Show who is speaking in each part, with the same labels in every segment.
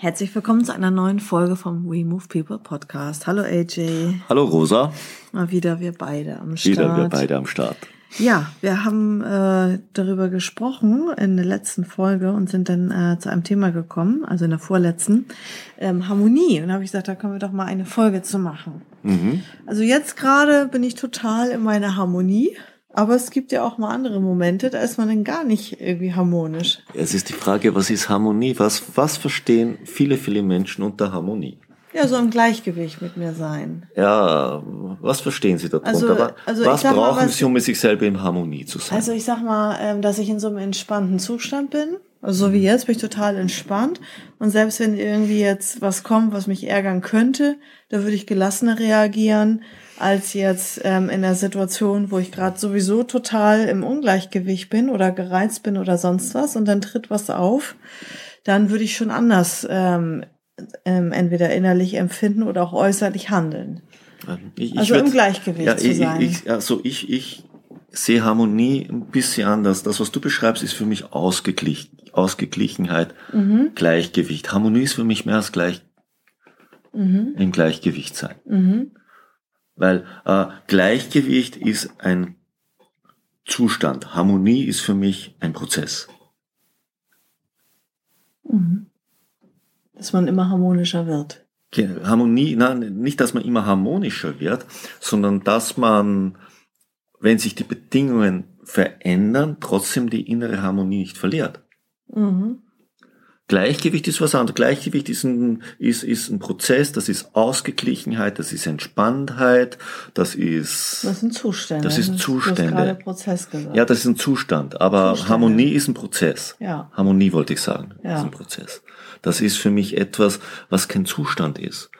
Speaker 1: Herzlich willkommen zu einer neuen Folge vom We Move People Podcast. Hallo AJ.
Speaker 2: Hallo Rosa.
Speaker 1: Mal wieder wir beide am Start.
Speaker 2: Wieder wir beide am Start.
Speaker 1: Ja, wir haben äh, darüber gesprochen in der letzten Folge und sind dann äh, zu einem Thema gekommen, also in der vorletzten, ähm, Harmonie. Und da habe ich gesagt, da können wir doch mal eine Folge zu machen. Mhm. Also jetzt gerade bin ich total in meiner Harmonie. Aber es gibt ja auch mal andere Momente, da ist man dann gar nicht irgendwie harmonisch.
Speaker 2: Es ist die Frage, was ist Harmonie? Was, was verstehen viele, viele Menschen unter Harmonie?
Speaker 1: Ja, so im Gleichgewicht mit mir sein.
Speaker 2: Ja, was verstehen Sie darunter? Also, also was brauchen mal, was, Sie, um mit sich selber in Harmonie zu sein?
Speaker 1: Also ich sag mal, ähm, dass ich in so einem entspannten Zustand bin. Also so wie jetzt bin ich total entspannt. Und selbst wenn irgendwie jetzt was kommt, was mich ärgern könnte, da würde ich gelassener reagieren als jetzt ähm, in der Situation, wo ich gerade sowieso total im Ungleichgewicht bin oder gereizt bin oder sonst was und dann tritt was auf, dann würde ich schon anders ähm, ähm, entweder innerlich empfinden oder auch äußerlich handeln. Ich, ich also würd, im Gleichgewicht
Speaker 2: ja,
Speaker 1: zu sein.
Speaker 2: Ich, also ich, ich sehe Harmonie ein bisschen anders. Das, was du beschreibst, ist für mich Ausgeglich, Ausgeglichenheit, mhm. Gleichgewicht. Harmonie ist für mich mehr als gleich mhm. im Gleichgewicht sein. Mhm. Weil äh, Gleichgewicht ist ein Zustand. Harmonie ist für mich ein Prozess.
Speaker 1: Mhm. Dass man immer harmonischer wird.
Speaker 2: Harmonie, nein, nicht, dass man immer harmonischer wird, sondern dass man, wenn sich die Bedingungen verändern, trotzdem die innere Harmonie nicht verliert. Mhm. Gleichgewicht ist was anderes. Gleichgewicht ist ein, ist, ist ein Prozess, das ist Ausgeglichenheit, das ist Entspanntheit, das ist...
Speaker 1: Das sind Zustände.
Speaker 2: Das ist Zustände.
Speaker 1: Prozess gesagt.
Speaker 2: Ja, das ist ein Zustand. Aber Zustände. Harmonie ist ein Prozess.
Speaker 1: Ja.
Speaker 2: Harmonie wollte ich sagen,
Speaker 1: ja.
Speaker 2: ist ein Prozess. Das ist für mich etwas, was kein Zustand ist.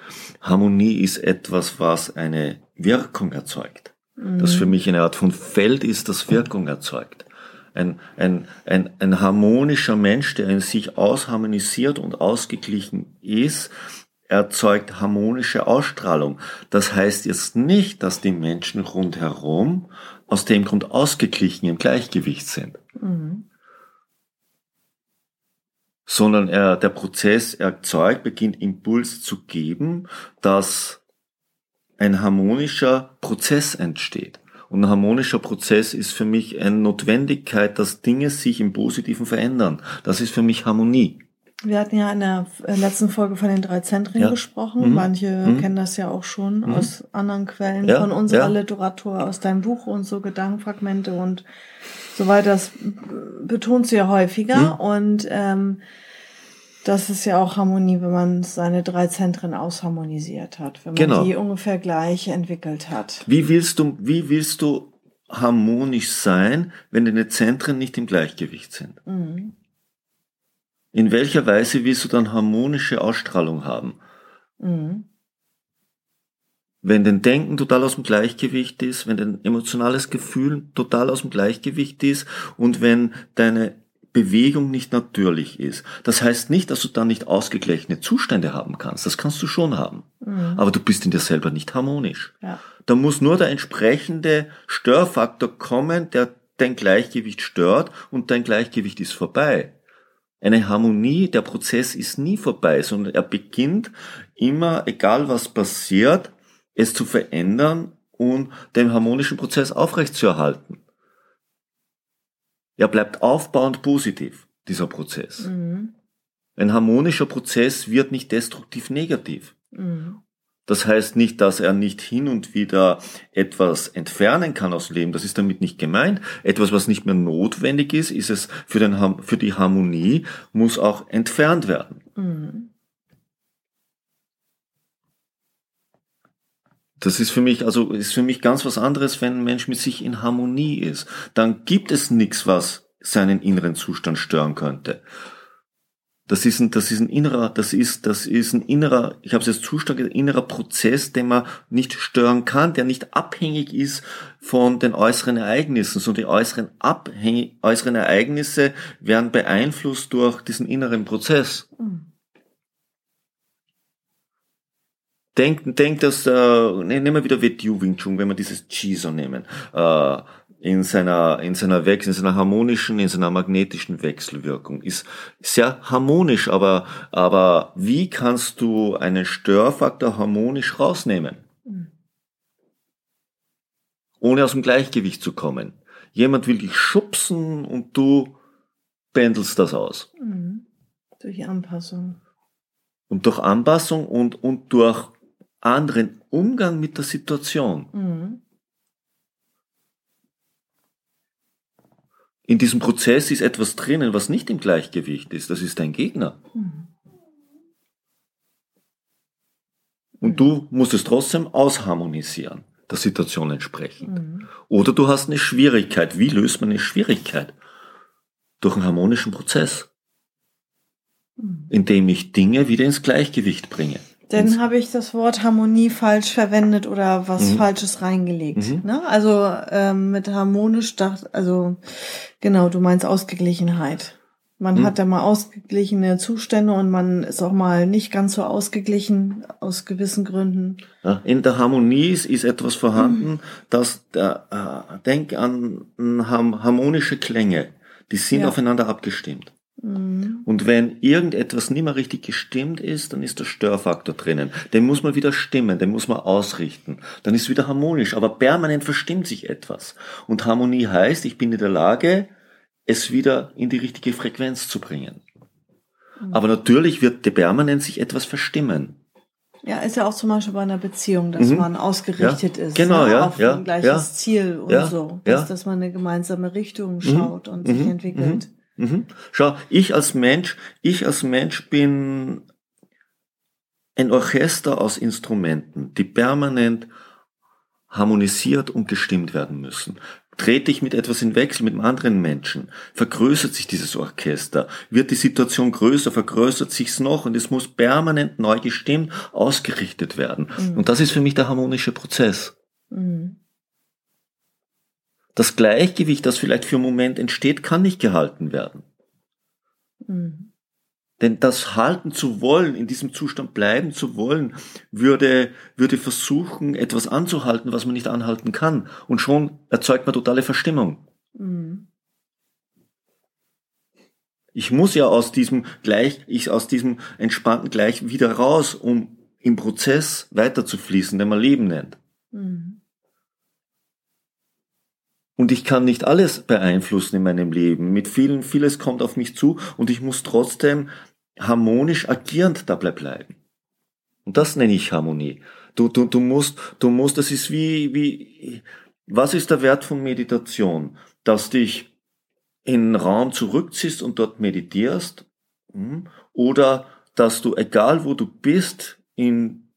Speaker 2: Harmonie ist etwas, was eine Wirkung erzeugt. Mhm. Das für mich eine Art von Feld ist, das Wirkung erzeugt ein, ein, ein, ein harmonischer Mensch, der in sich ausharmonisiert und ausgeglichen ist, erzeugt harmonische Ausstrahlung. Das heißt jetzt nicht, dass die Menschen rundherum aus dem Grund ausgeglichen im Gleichgewicht sind. Mhm. Sondern er, der Prozess erzeugt, beginnt Impuls zu geben, dass ein harmonischer Prozess entsteht. Und ein harmonischer Prozess ist für mich eine Notwendigkeit, dass Dinge sich im Positiven verändern. Das ist für mich Harmonie.
Speaker 1: Wir hatten ja in der letzten Folge von den drei Zentren ja. gesprochen. Mhm. Manche mhm. kennen das ja auch schon mhm. aus anderen Quellen ja. von unserer ja. Literatur, aus deinem Buch und so Gedankenfragmente und so weiter. Das betonst du ja häufiger. Mhm. Und ähm, das ist ja auch Harmonie, wenn man seine drei Zentren ausharmonisiert hat, wenn man genau. die ungefähr gleich entwickelt hat.
Speaker 2: Wie willst du, wie willst du harmonisch sein, wenn deine Zentren nicht im Gleichgewicht sind? Mhm. In welcher Weise willst du dann harmonische Ausstrahlung haben? Mhm. Wenn dein Denken total aus dem Gleichgewicht ist, wenn dein emotionales Gefühl total aus dem Gleichgewicht ist und wenn deine Bewegung nicht natürlich ist. Das heißt nicht, dass du dann nicht ausgeglichene Zustände haben kannst. Das kannst du schon haben. Mhm. Aber du bist in dir selber nicht harmonisch.
Speaker 1: Ja.
Speaker 2: Da muss nur der entsprechende Störfaktor kommen, der dein Gleichgewicht stört und dein Gleichgewicht ist vorbei. Eine Harmonie, der Prozess ist nie vorbei, sondern er beginnt immer, egal was passiert, es zu verändern und den harmonischen Prozess aufrechtzuerhalten. Er bleibt aufbauend positiv, dieser Prozess. Mhm. Ein harmonischer Prozess wird nicht destruktiv negativ. Mhm. Das heißt nicht, dass er nicht hin und wieder etwas entfernen kann aus dem Leben. Das ist damit nicht gemeint. Etwas, was nicht mehr notwendig ist, ist es für, den, für die Harmonie, muss auch entfernt werden. Mhm. Das ist für mich, also ist für mich ganz was anderes, wenn ein Mensch mit sich in Harmonie ist. Dann gibt es nichts, was seinen inneren Zustand stören könnte. Das ist ein, das ist ein innerer, das ist, das ist ein innerer, ich habe es jetzt Zustand, ein innerer Prozess, den man nicht stören kann, der nicht abhängig ist von den äußeren Ereignissen, sondern die äußeren, abhängig, äußeren Ereignisse werden beeinflusst durch diesen inneren Prozess. Mhm. Denk, denk, dass, äh, ne, nehmen wir wieder Wetju Wing Chun, wenn wir dieses Chi so nehmen. Äh, in seiner, in seiner Wechsel, in seiner harmonischen, in seiner magnetischen Wechselwirkung. Ist sehr harmonisch, aber, aber wie kannst du einen Störfaktor harmonisch rausnehmen? Mhm. Ohne aus dem Gleichgewicht zu kommen. Jemand will dich schubsen und du pendelst das aus.
Speaker 1: Mhm. Durch Anpassung.
Speaker 2: Und durch Anpassung und, und durch anderen Umgang mit der Situation. Mhm. in diesem Prozess ist etwas drinnen, was nicht im Gleichgewicht ist. Das ist dein Gegner. Mhm. Und du musst es trotzdem ausharmonisieren, der Situation entsprechend. Mhm. Oder du hast eine Schwierigkeit. Wie löst man eine Schwierigkeit? Durch einen harmonischen Prozess, mhm. indem ich Dinge wieder ins Gleichgewicht bringe.
Speaker 1: Dann habe ich das Wort Harmonie falsch verwendet oder was mhm. Falsches reingelegt. Mhm. Ne? Also ähm, mit harmonisch dacht, also genau, du meinst Ausgeglichenheit. Man mhm. hat da mal ausgeglichene Zustände und man ist auch mal nicht ganz so ausgeglichen aus gewissen Gründen.
Speaker 2: In der Harmonie ist, ist etwas vorhanden, mhm. dass der, äh, denk an harmonische Klänge, die sind ja. aufeinander abgestimmt. Mhm. Und wenn irgendetwas nicht mehr richtig gestimmt ist, dann ist der Störfaktor drinnen. Den muss man wieder stimmen, den muss man ausrichten. Dann ist es wieder harmonisch, aber permanent verstimmt sich etwas. Und Harmonie heißt, ich bin in der Lage, es wieder in die richtige Frequenz zu bringen. Mhm. Aber natürlich wird der permanent sich etwas verstimmen.
Speaker 1: Ja, ist ja auch zum Beispiel bei einer Beziehung, dass mhm. man ausgerichtet
Speaker 2: ja,
Speaker 1: ist
Speaker 2: genau,
Speaker 1: ne,
Speaker 2: ja,
Speaker 1: auf
Speaker 2: ja,
Speaker 1: ein gleiches Ziel und so, dass, dass man eine gemeinsame Richtung mhm. schaut und sich entwickelt.
Speaker 2: Mhm. Schau, ich als Mensch, ich als Mensch bin ein Orchester aus Instrumenten, die permanent harmonisiert und gestimmt werden müssen. Trete ich mit etwas in Wechsel mit einem anderen Menschen, vergrößert sich dieses Orchester, wird die Situation größer, vergrößert sich's noch und es muss permanent neu gestimmt, ausgerichtet werden. Mhm. Und das ist für mich der harmonische Prozess. Mhm. Das Gleichgewicht, das vielleicht für einen Moment entsteht, kann nicht gehalten werden. Mhm. Denn das halten zu wollen, in diesem Zustand bleiben zu wollen, würde, würde versuchen, etwas anzuhalten, was man nicht anhalten kann. Und schon erzeugt man totale Verstimmung. Mhm. Ich muss ja aus diesem gleich, ich aus diesem entspannten Gleich wieder raus, um im Prozess weiter zu fließen, den man Leben nennt. Mhm. Und ich kann nicht alles beeinflussen in meinem Leben. Mit vielen, vieles kommt auf mich zu und ich muss trotzdem harmonisch agierend dabei bleiben. Und das nenne ich Harmonie. Du, du, du musst, du musst, das ist wie, wie, was ist der Wert von Meditation? Dass dich in einen Raum zurückziehst und dort meditierst, hm? oder dass du, egal wo du bist, in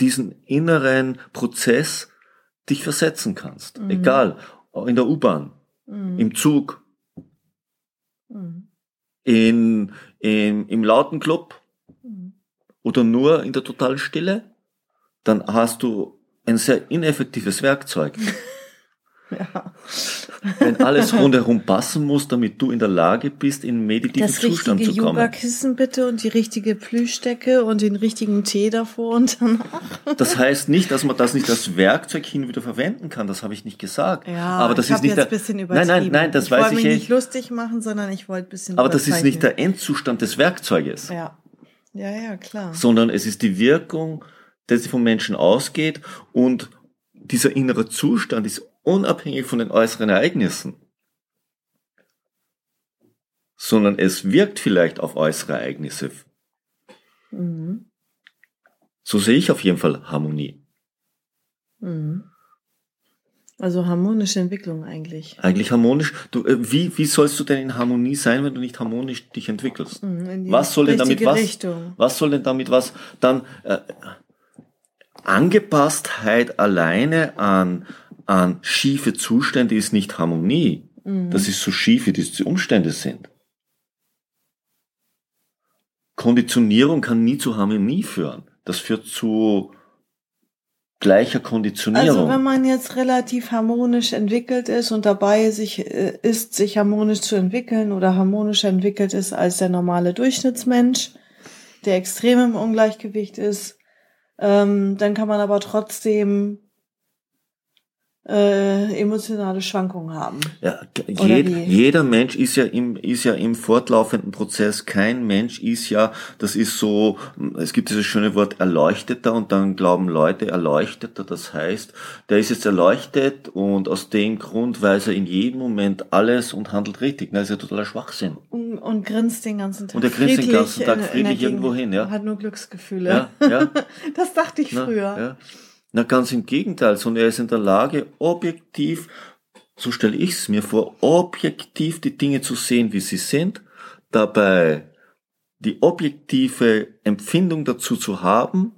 Speaker 2: diesen inneren Prozess dich versetzen kannst. Mhm. Egal, in der U-Bahn, mhm. im Zug, mhm. in, in, im lauten Club mhm. oder nur in der totalen Stille, dann hast du ein sehr ineffektives Werkzeug. Ja. Wenn alles rundherum passen muss, damit du in der Lage bist, in meditativen Zustand zu kommen. Das richtige
Speaker 1: Yoga-Kissen bitte und die richtige Plüschdecke und den richtigen Tee davor und danach.
Speaker 2: Das heißt nicht, dass man das nicht als Werkzeug hin wieder verwenden kann. Das habe ich nicht gesagt.
Speaker 1: Ja, aber das ich ist nicht jetzt ein bisschen
Speaker 2: übertrieben. Nein, nein, nein, das
Speaker 1: ich
Speaker 2: weiß ich
Speaker 1: nicht. nicht lustig machen, sondern ich wollte ein bisschen.
Speaker 2: Aber das ist nicht der Endzustand des Werkzeuges.
Speaker 1: Ja, ja, ja, klar.
Speaker 2: Sondern es ist die Wirkung, die vom Menschen ausgeht und dieser innere Zustand ist unabhängig von den äußeren Ereignissen, sondern es wirkt vielleicht auf äußere Ereignisse. Mhm. So sehe ich auf jeden Fall Harmonie.
Speaker 1: Mhm. Also harmonische Entwicklung eigentlich.
Speaker 2: Eigentlich harmonisch. Du, äh, wie, wie sollst du denn in Harmonie sein, wenn du nicht harmonisch dich entwickelst? Mhm, was soll denn damit was? Richtung. Was soll denn damit was? Dann äh, Angepasstheit alleine an an schiefe Zustände ist nicht Harmonie. Mhm. Das ist so schief, wie diese Umstände sind. Konditionierung kann nie zu Harmonie führen. Das führt zu gleicher Konditionierung.
Speaker 1: Also wenn man jetzt relativ harmonisch entwickelt ist und dabei sich äh, ist, sich harmonisch zu entwickeln oder harmonisch entwickelt ist als der normale Durchschnittsmensch, der extrem im Ungleichgewicht ist, ähm, dann kann man aber trotzdem äh, emotionale Schwankungen haben.
Speaker 2: Ja, jed, jeder Mensch ist ja im ist ja im fortlaufenden Prozess. Kein Mensch ist ja, das ist so. Es gibt dieses schöne Wort erleuchteter und dann glauben Leute erleuchteter. Das heißt, der ist jetzt erleuchtet und aus dem Grund weiß er in jedem Moment alles und handelt richtig. Das ist ja totaler Schwachsinn.
Speaker 1: Und, und grinst den ganzen Tag.
Speaker 2: Und er grinst den ganzen Tag friedlich irgendwo hin, ja.
Speaker 1: Hat nur Glücksgefühle.
Speaker 2: Ja, ja.
Speaker 1: das dachte ich
Speaker 2: Na,
Speaker 1: früher.
Speaker 2: Ja. Na, ganz im Gegenteil, sondern er ist in der Lage, objektiv, so stelle ich es mir vor, objektiv die Dinge zu sehen, wie sie sind, dabei die objektive Empfindung dazu zu haben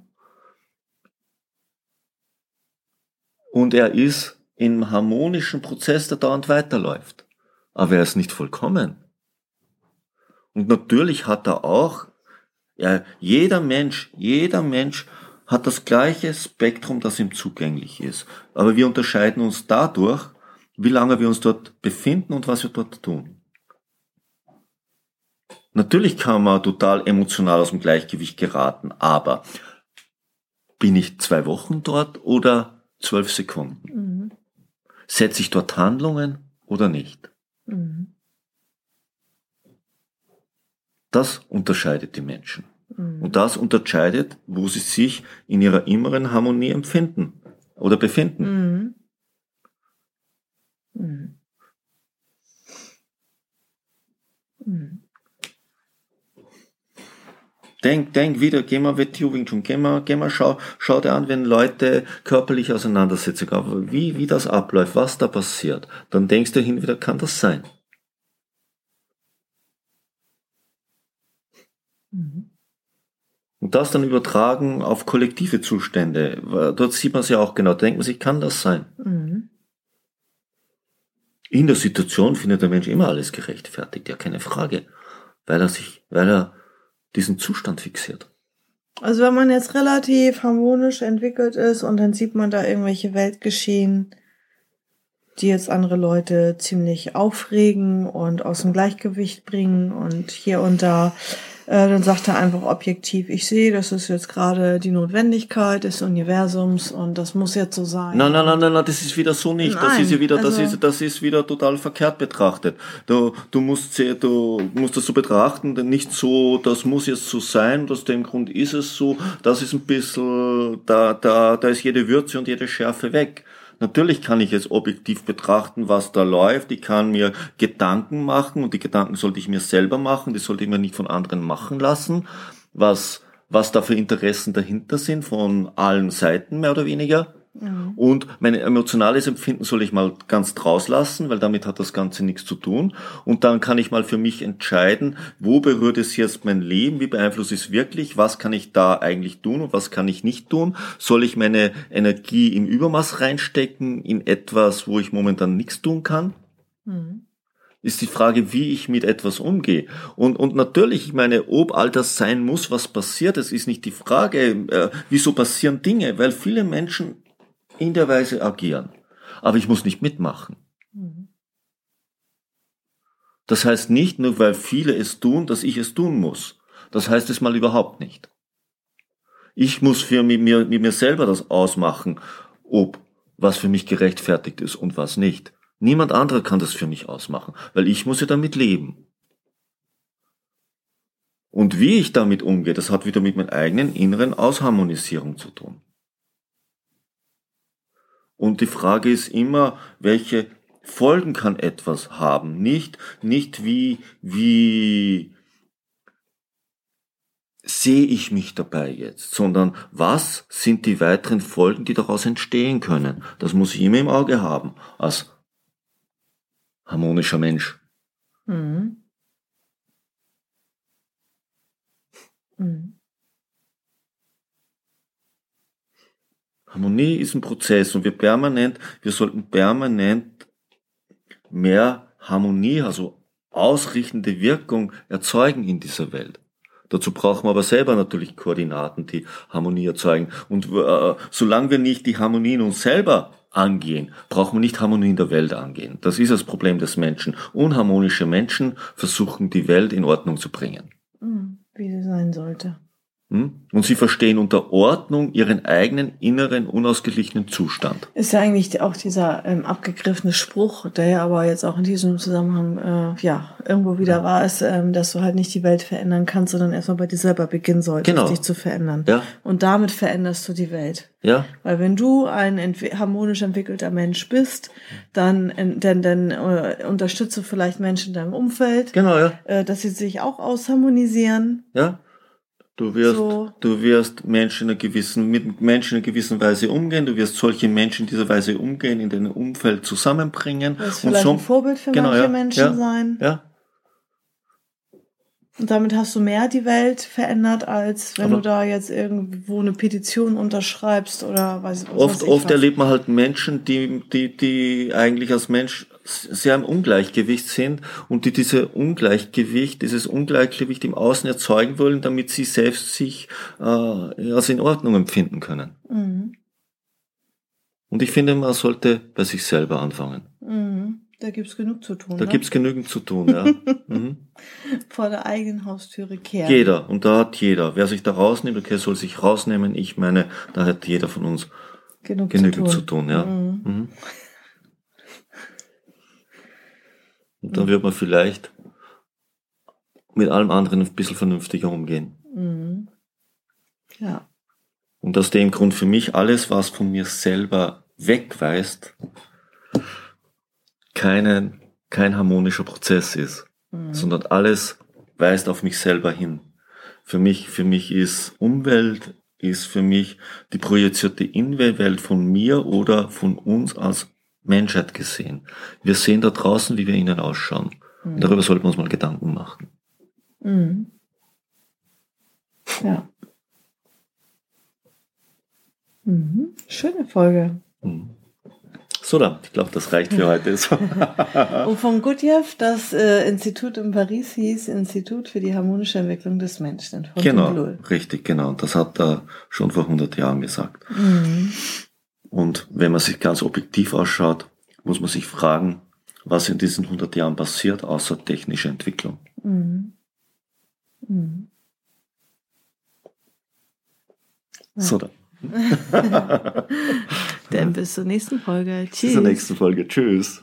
Speaker 2: und er ist im harmonischen Prozess, der dauernd weiterläuft. Aber er ist nicht vollkommen. Und natürlich hat er auch, ja, jeder Mensch, jeder Mensch hat das gleiche Spektrum, das ihm zugänglich ist. Aber wir unterscheiden uns dadurch, wie lange wir uns dort befinden und was wir dort tun. Natürlich kann man total emotional aus dem Gleichgewicht geraten, aber bin ich zwei Wochen dort oder zwölf Sekunden? Mhm. Setze ich dort Handlungen oder nicht? Mhm. Das unterscheidet die Menschen. Mhm. Und das unterscheidet, wo sie sich in ihrer inneren Harmonie empfinden oder befinden. Mhm. Mhm. mhm. Denk, denk wieder, geh mal mit Wing Chun, geh mal, geh mal, schau, schau dir an, wenn Leute körperlich auseinandersetzen, wie, wie das abläuft, was da passiert. Dann denkst du hin wieder, kann das sein? Mhm. Und das dann übertragen auf kollektive Zustände. Dort sieht man es ja auch genau. Da denkt man sich, kann das sein? Mhm. In der Situation findet der Mensch immer alles gerechtfertigt, ja keine Frage. Weil er sich, weil er diesen Zustand fixiert.
Speaker 1: Also wenn man jetzt relativ harmonisch entwickelt ist und dann sieht man da irgendwelche Weltgeschehen, die jetzt andere Leute ziemlich aufregen und aus dem Gleichgewicht bringen und hier und da äh, dann sagt er einfach objektiv, ich sehe, das ist jetzt gerade die Notwendigkeit des Universums und das muss jetzt so sein.
Speaker 2: Nein, nein, nein, nein, nein das ist wieder so nicht. Nein, das ist ja wieder, also das ist, das ist wieder total verkehrt betrachtet. Du, du musst, du musst das so betrachten, denn nicht so, das muss jetzt so sein, aus dem Grund ist es so, das ist ein bisschen, da, da, da ist jede Würze und jede Schärfe weg. Natürlich kann ich es objektiv betrachten, was da läuft. Ich kann mir Gedanken machen und die Gedanken sollte ich mir selber machen. Die sollte ich mir nicht von anderen machen lassen. Was, was da für Interessen dahinter sind von allen Seiten mehr oder weniger. Mhm. Und mein emotionales Empfinden soll ich mal ganz draus lassen, weil damit hat das Ganze nichts zu tun. Und dann kann ich mal für mich entscheiden, wo berührt es jetzt mein Leben, wie beeinflusst es wirklich, was kann ich da eigentlich tun und was kann ich nicht tun. Soll ich meine Energie im Übermaß reinstecken in etwas, wo ich momentan nichts tun kann? Mhm ist die Frage, wie ich mit etwas umgehe. Und, und natürlich, ich meine, ob all das sein muss, was passiert, das ist nicht die Frage, äh, wieso passieren Dinge, weil viele Menschen in der Weise agieren. Aber ich muss nicht mitmachen. Das heißt nicht nur, weil viele es tun, dass ich es tun muss. Das heißt es mal überhaupt nicht. Ich muss für mit mir, mit mir selber das ausmachen, ob was für mich gerechtfertigt ist und was nicht. Niemand anderer kann das für mich ausmachen, weil ich muss ja damit leben. Und wie ich damit umgehe, das hat wieder mit meiner eigenen inneren Ausharmonisierung zu tun. Und die Frage ist immer, welche Folgen kann etwas haben? Nicht, nicht wie, wie sehe ich mich dabei jetzt, sondern was sind die weiteren Folgen, die daraus entstehen können? Das muss ich immer im Auge haben, als harmonischer Mensch. Mhm. Mhm. Harmonie ist ein Prozess und wir permanent, wir sollten permanent mehr Harmonie, also ausrichtende Wirkung erzeugen in dieser Welt. Dazu brauchen wir aber selber natürlich Koordinaten, die Harmonie erzeugen. Und äh, solange wir nicht die Harmonie in uns selber angehen, brauchen wir nicht Harmonie in der Welt angehen. Das ist das Problem des Menschen. Unharmonische Menschen versuchen die Welt in Ordnung zu bringen.
Speaker 1: Mhm, wie sie sein sollte.
Speaker 2: Hm? Und sie verstehen unter Ordnung ihren eigenen inneren unausgeglichenen Zustand.
Speaker 1: Ist ja eigentlich auch dieser ähm, abgegriffene Spruch, der ja aber jetzt auch in diesem Zusammenhang äh, ja irgendwo wieder war, ist, ähm, dass du halt nicht die Welt verändern kannst, sondern erstmal bei dir selber beginnen solltest,
Speaker 2: Genau.
Speaker 1: dich zu verändern.
Speaker 2: Ja,
Speaker 1: Und damit veränderst du die Welt.
Speaker 2: ja,
Speaker 1: Weil wenn du ein entwi- harmonisch entwickelter Mensch bist, dann, en- dann, dann äh, unterstütze vielleicht Menschen in deinem Umfeld,
Speaker 2: genau, ja,
Speaker 1: äh, dass sie sich auch ausharmonisieren.
Speaker 2: ja. Du wirst,
Speaker 1: So.
Speaker 2: du wirst Menschen in einer gewissen, mit Menschen in einer gewissen Weise umgehen. Du wirst solche Menschen in dieser Weise umgehen, in deinem Umfeld zusammenbringen.
Speaker 1: Du wirst
Speaker 2: Und
Speaker 1: vielleicht
Speaker 2: so-
Speaker 1: ein Vorbild für
Speaker 2: genau,
Speaker 1: manche
Speaker 2: ja,
Speaker 1: Menschen
Speaker 2: ja,
Speaker 1: sein.
Speaker 2: Ja,
Speaker 1: Und damit hast du mehr die Welt verändert, als wenn
Speaker 2: Aber-
Speaker 1: du da jetzt irgendwo eine Petition unterschreibst oder weiß was
Speaker 2: Oft,
Speaker 1: weiß ich
Speaker 2: oft
Speaker 1: was.
Speaker 2: erlebt man halt Menschen, die, die, die eigentlich als Mensch sehr im Ungleichgewicht sind und die diese Ungleichgewicht, dieses Ungleichgewicht im Außen erzeugen wollen, damit sie selbst sich äh, als in Ordnung empfinden können.
Speaker 1: Mhm.
Speaker 2: Und ich finde, man sollte bei sich selber anfangen.
Speaker 1: Mhm. Da gibt's genug zu tun.
Speaker 2: Da
Speaker 1: ne?
Speaker 2: gibt's genügend zu tun. Ja. mhm.
Speaker 1: Vor der eigenen Haustüre kehren.
Speaker 2: Jeder, und da hat jeder. Wer sich da rausnimmt, okay, soll sich rausnehmen. Ich meine, da hat jeder von uns
Speaker 1: Genug,
Speaker 2: genügend
Speaker 1: zu
Speaker 2: zu
Speaker 1: tun.
Speaker 2: tun, ja.
Speaker 1: Mhm.
Speaker 2: Mhm. Und dann wird man vielleicht mit allem anderen ein bisschen vernünftiger umgehen.
Speaker 1: Mhm. Ja.
Speaker 2: Und aus dem Grund für mich alles, was von mir selber wegweist, keinen, kein harmonischer Prozess ist,
Speaker 1: Mhm.
Speaker 2: sondern alles weist auf mich selber hin. Für mich, für mich ist Umwelt, ist für mich die projizierte Innenwelt von mir oder von uns als Menschheit gesehen. Wir sehen da draußen, wie wir innen ausschauen. Und darüber sollten wir uns mal Gedanken machen.
Speaker 1: Mhm. Ja. Mhm. Schöne Folge.
Speaker 2: Mhm. So dann, ich glaube, das reicht für heute.
Speaker 1: Und von Gurdjieff, das äh, Institut in Paris hieß Institut für die harmonische Entwicklung des Menschen.
Speaker 2: Genau, richtig, genau. Das hat er schon vor 100 Jahren gesagt.
Speaker 1: Mhm.
Speaker 2: Und wenn man sich ganz objektiv ausschaut, muss man sich fragen, was in diesen 100 Jahren passiert, außer technische Entwicklung.
Speaker 1: Mhm. Mhm. Ja.
Speaker 2: So dann.
Speaker 1: Dann bis zur nächsten Folge. Tschüss.
Speaker 2: Bis zur nächsten Folge. Tschüss.